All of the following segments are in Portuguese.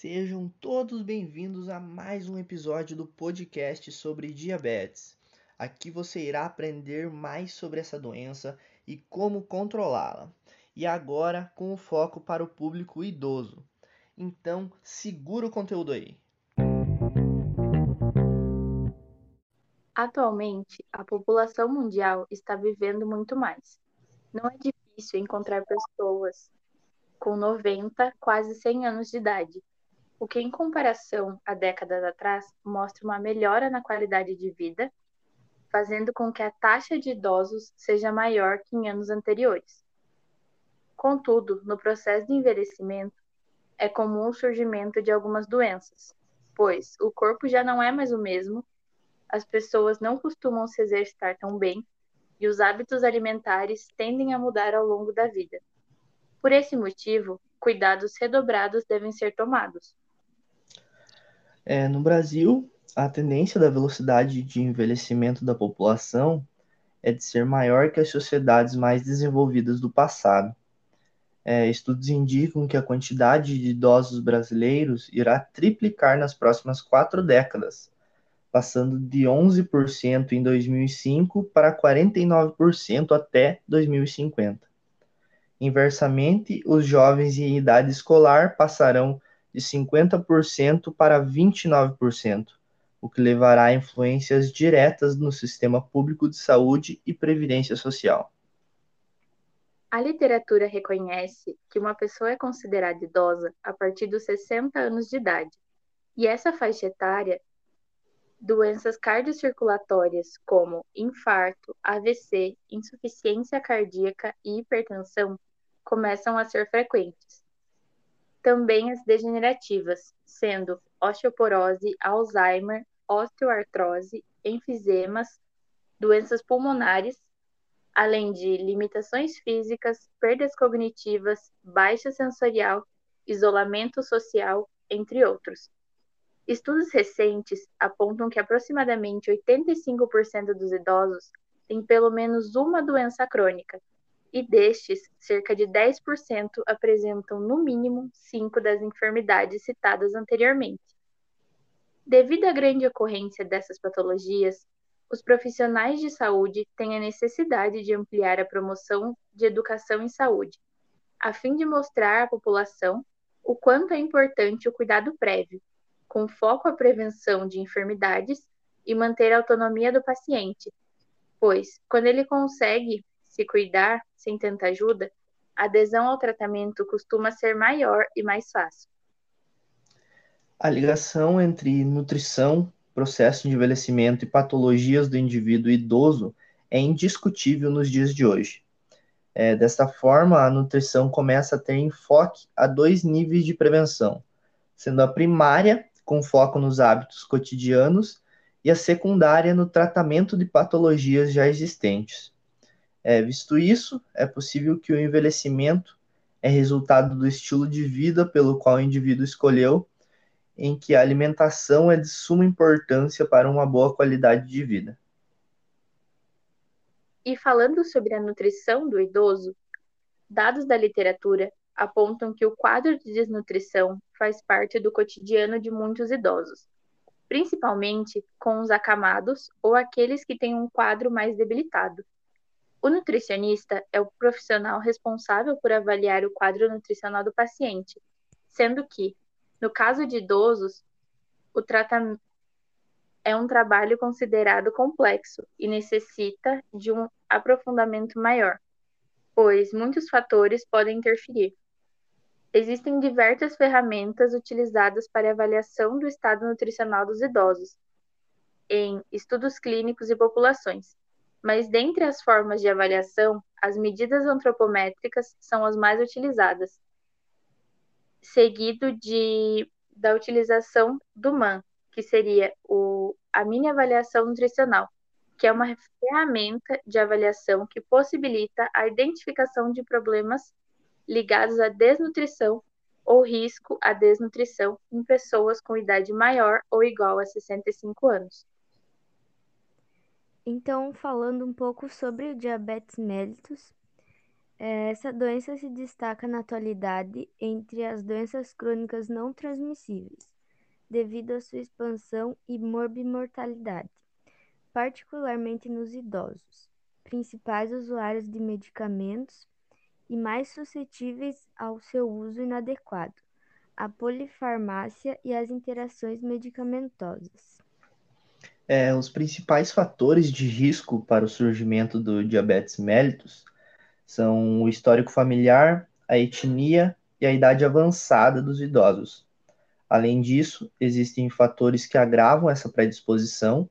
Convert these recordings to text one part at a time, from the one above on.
Sejam todos bem-vindos a mais um episódio do podcast sobre diabetes. Aqui você irá aprender mais sobre essa doença e como controlá-la. E agora com o foco para o público idoso. Então, segura o conteúdo aí. Atualmente, a população mundial está vivendo muito mais. Não é difícil encontrar pessoas com 90, quase 100 anos de idade o que, em comparação a décadas atrás, mostra uma melhora na qualidade de vida, fazendo com que a taxa de idosos seja maior que em anos anteriores. Contudo, no processo de envelhecimento, é comum o surgimento de algumas doenças, pois o corpo já não é mais o mesmo, as pessoas não costumam se exercitar tão bem e os hábitos alimentares tendem a mudar ao longo da vida. Por esse motivo, cuidados redobrados devem ser tomados. É, no Brasil, a tendência da velocidade de envelhecimento da população é de ser maior que as sociedades mais desenvolvidas do passado. É, estudos indicam que a quantidade de idosos brasileiros irá triplicar nas próximas quatro décadas, passando de 11% em 2005 para 49% até 2050. Inversamente, os jovens em idade escolar passarão de 50% para 29%, o que levará a influências diretas no sistema público de saúde e previdência social. A literatura reconhece que uma pessoa é considerada idosa a partir dos 60 anos de idade, e essa faixa etária, doenças cardiocirculatórias como infarto, AVC, insuficiência cardíaca e hipertensão começam a ser frequentes também as degenerativas, sendo osteoporose, Alzheimer, osteoartrose, enfisemas, doenças pulmonares, além de limitações físicas, perdas cognitivas, baixa sensorial, isolamento social, entre outros. Estudos recentes apontam que aproximadamente 85% dos idosos têm pelo menos uma doença crônica, e destes, cerca de 10% apresentam no mínimo cinco das enfermidades citadas anteriormente. Devido à grande ocorrência dessas patologias, os profissionais de saúde têm a necessidade de ampliar a promoção de educação em saúde, a fim de mostrar à população o quanto é importante o cuidado prévio, com foco à prevenção de enfermidades e manter a autonomia do paciente, pois, quando ele consegue se cuidar sem tanta ajuda, a adesão ao tratamento costuma ser maior e mais fácil. A ligação entre nutrição, processo de envelhecimento e patologias do indivíduo idoso é indiscutível nos dias de hoje. É, desta forma, a nutrição começa a ter enfoque a dois níveis de prevenção, sendo a primária, com foco nos hábitos cotidianos, e a secundária no tratamento de patologias já existentes. É, visto isso, é possível que o envelhecimento é resultado do estilo de vida pelo qual o indivíduo escolheu, em que a alimentação é de suma importância para uma boa qualidade de vida. E falando sobre a nutrição do idoso, dados da literatura apontam que o quadro de desnutrição faz parte do cotidiano de muitos idosos, principalmente com os acamados ou aqueles que têm um quadro mais debilitado. O nutricionista é o profissional responsável por avaliar o quadro nutricional do paciente, sendo que, no caso de idosos, o tratamento é um trabalho considerado complexo e necessita de um aprofundamento maior, pois muitos fatores podem interferir. Existem diversas ferramentas utilizadas para avaliação do estado nutricional dos idosos, em estudos clínicos e populações, mas dentre as formas de avaliação, as medidas antropométricas são as mais utilizadas, seguido de, da utilização do MAN, que seria o, a mini avaliação nutricional, que é uma ferramenta de avaliação que possibilita a identificação de problemas ligados à desnutrição ou risco à desnutrição em pessoas com idade maior ou igual a 65 anos. Então, falando um pouco sobre o diabetes mellitus, É, essa doença se destaca na atualidade entre as doenças crônicas não transmissíveis, devido à sua expansão e morbimortalidade, particularmente nos idosos, principais usuários de medicamentos e mais suscetíveis ao seu uso inadequado, a polifarmácia e as interações medicamentosas. É, os principais fatores de risco para o surgimento do diabetes mellitus são o histórico familiar, a etnia e a idade avançada dos idosos. Além disso, existem fatores que agravam essa predisposição,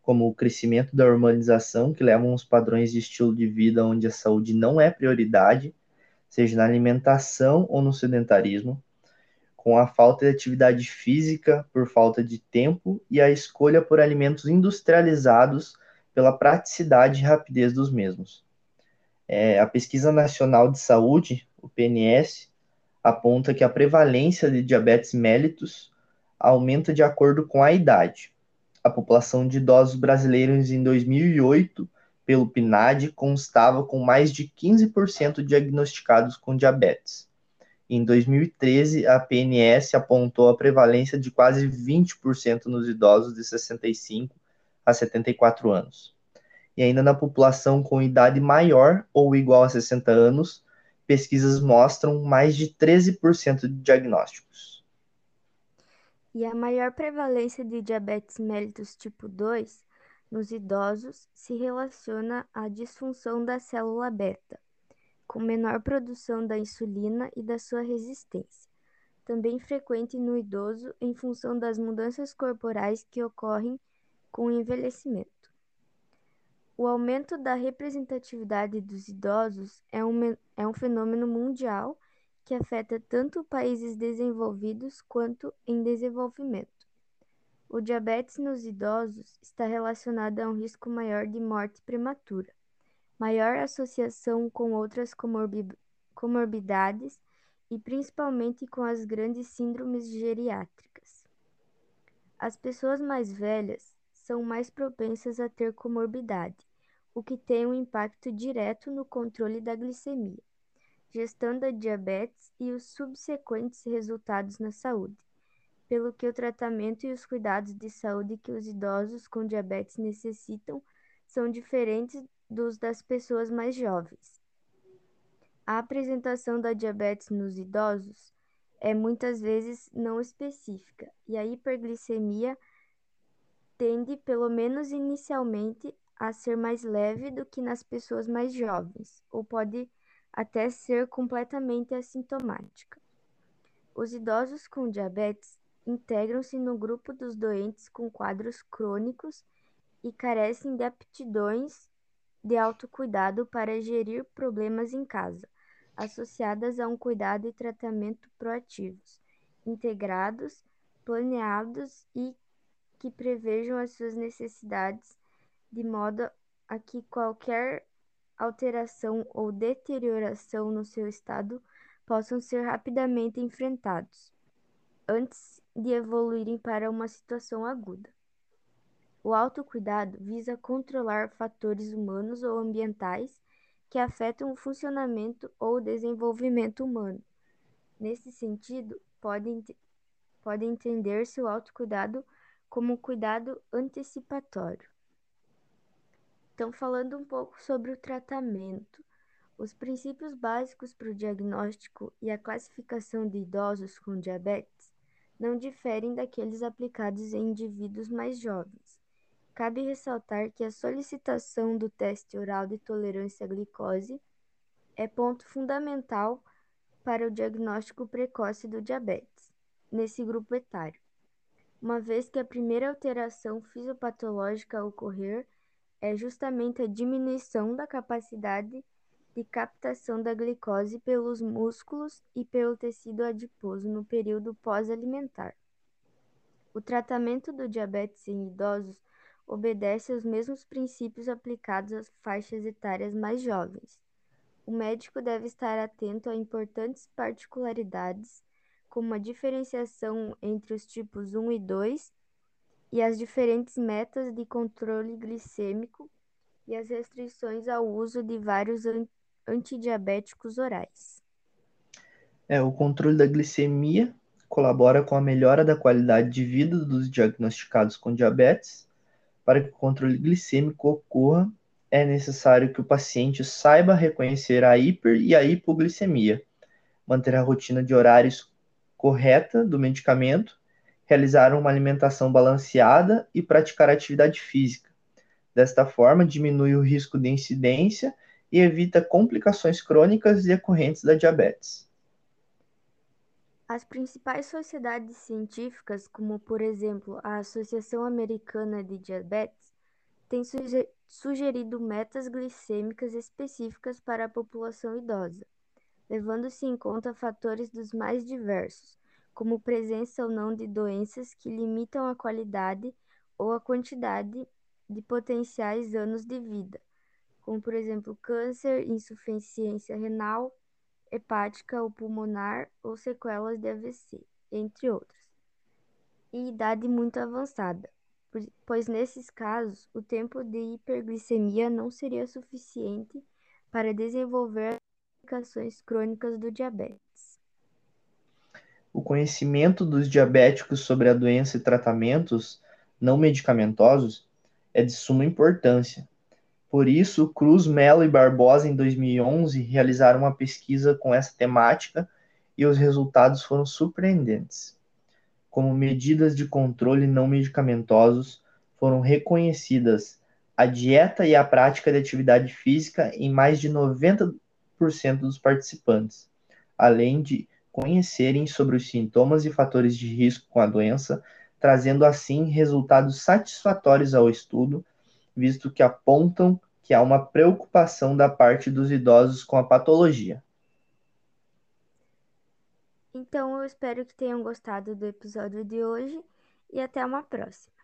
como o crescimento da urbanização, que levam aos padrões de estilo de vida onde a saúde não é prioridade, seja na alimentação ou no sedentarismo, com a falta de atividade física por falta de tempo e a escolha por alimentos industrializados pela praticidade e rapidez dos mesmos. É, a Pesquisa Nacional de Saúde, o PNS, aponta que a prevalência de diabetes mellitus aumenta de acordo com a idade. A população de idosos brasileiros em 2008, pelo PNAD, constava com mais de 15% diagnosticados com diabetes. Em 2013, a PNS apontou a prevalência de quase 20% nos idosos de 65 a 74 anos. E ainda na população com idade maior ou igual a 60 anos, pesquisas mostram mais de 13% de diagnósticos. E a maior prevalência de diabetes mellitus tipo 2 nos idosos se relaciona à disfunção da célula beta, com menor produção da insulina e da sua resistência, também frequente no idoso em função das mudanças corporais que ocorrem com o envelhecimento. O aumento da representatividade dos idosos é um, é um fenômeno mundial que afeta tanto países desenvolvidos quanto em desenvolvimento. O diabetes nos idosos está relacionado a um risco maior de morte prematura maior associação com outras comorbidades e principalmente com as grandes síndromes geriátricas. As pessoas mais velhas são mais propensas a ter comorbidade, o que tem um impacto direto no controle da glicemia, gestão da diabetes e os subsequentes resultados na saúde, pelo que o tratamento e os cuidados de saúde que os idosos com diabetes necessitam são diferentes dos das pessoas mais jovens. A apresentação da diabetes nos idosos é muitas vezes não específica e a hiperglicemia tende, pelo menos inicialmente, a ser mais leve do que nas pessoas mais jovens, ou pode até ser completamente assintomática. Os idosos com diabetes integram-se no grupo dos doentes com quadros crônicos e carecem de aptidões de autocuidado para gerir problemas em casa, associadas a um cuidado e tratamento proativos, integrados, planeados e que prevejam as suas necessidades de modo a que qualquer alteração ou deterioração no seu estado possam ser rapidamente enfrentados, antes de evoluírem para uma situação aguda. O autocuidado visa controlar fatores humanos ou ambientais que afetam o funcionamento ou desenvolvimento humano. Nesse sentido, pode, pode entender-se o autocuidado como cuidado antecipatório. Então, falando um pouco sobre o tratamento, os princípios básicos para o diagnóstico e a classificação de idosos com diabetes não diferem daqueles aplicados em indivíduos mais jovens. Cabe ressaltar que a solicitação do teste oral de tolerância à glicose é ponto fundamental para o diagnóstico precoce do diabetes, nesse grupo etário, uma vez que a primeira alteração fisiopatológica a ocorrer é justamente a diminuição da capacidade de captação da glicose pelos músculos e pelo tecido adiposo no período pós-alimentar. O tratamento do diabetes em idosos obedece aos mesmos princípios aplicados às faixas etárias mais jovens. O médico deve estar atento a importantes particularidades, como a diferenciação entre os tipos 1 e 2 e as diferentes metas de controle glicêmico e as restrições ao uso de vários antidiabéticos orais. É, o controle da glicemia colabora com a melhora da qualidade de vida dos diagnosticados com diabetes. Para que o controle glicêmico ocorra, é necessário que o paciente saiba reconhecer a hiper e a hipoglicemia, manter a rotina de horários correta do medicamento, realizar uma alimentação balanceada e praticar atividade física. Desta forma, diminui o risco de incidência e evita complicações crônicas decorrentes da diabetes. As principais sociedades científicas, como por exemplo a Associação Americana de Diabetes, têm sugerido metas glicêmicas específicas para a população idosa, levando-se em conta fatores dos mais diversos, como presença ou não de doenças que limitam a qualidade ou a quantidade de potenciais anos de vida, como por exemplo câncer, insuficiência renal, hepática ou pulmonar ou sequelas de AVC, entre outros, e idade muito avançada, pois nesses casos o tempo de hiperglicemia não seria suficiente para desenvolver complicações crônicas do diabetes. O conhecimento dos diabéticos sobre a doença e tratamentos não medicamentosos é de suma importância, por isso, Cruz, Mello e Barbosa, em 2011, realizaram uma pesquisa com essa temática e os resultados foram surpreendentes. Como medidas de controle não medicamentosos, foram reconhecidas a dieta e a prática de atividade física em mais de 90% dos participantes, além de conhecerem sobre os sintomas e fatores de risco com a doença, trazendo assim resultados satisfatórios ao estudo, visto que apontam que há uma preocupação da parte dos idosos com a patologia. Então, eu espero que tenham gostado do episódio de hoje e até uma próxima.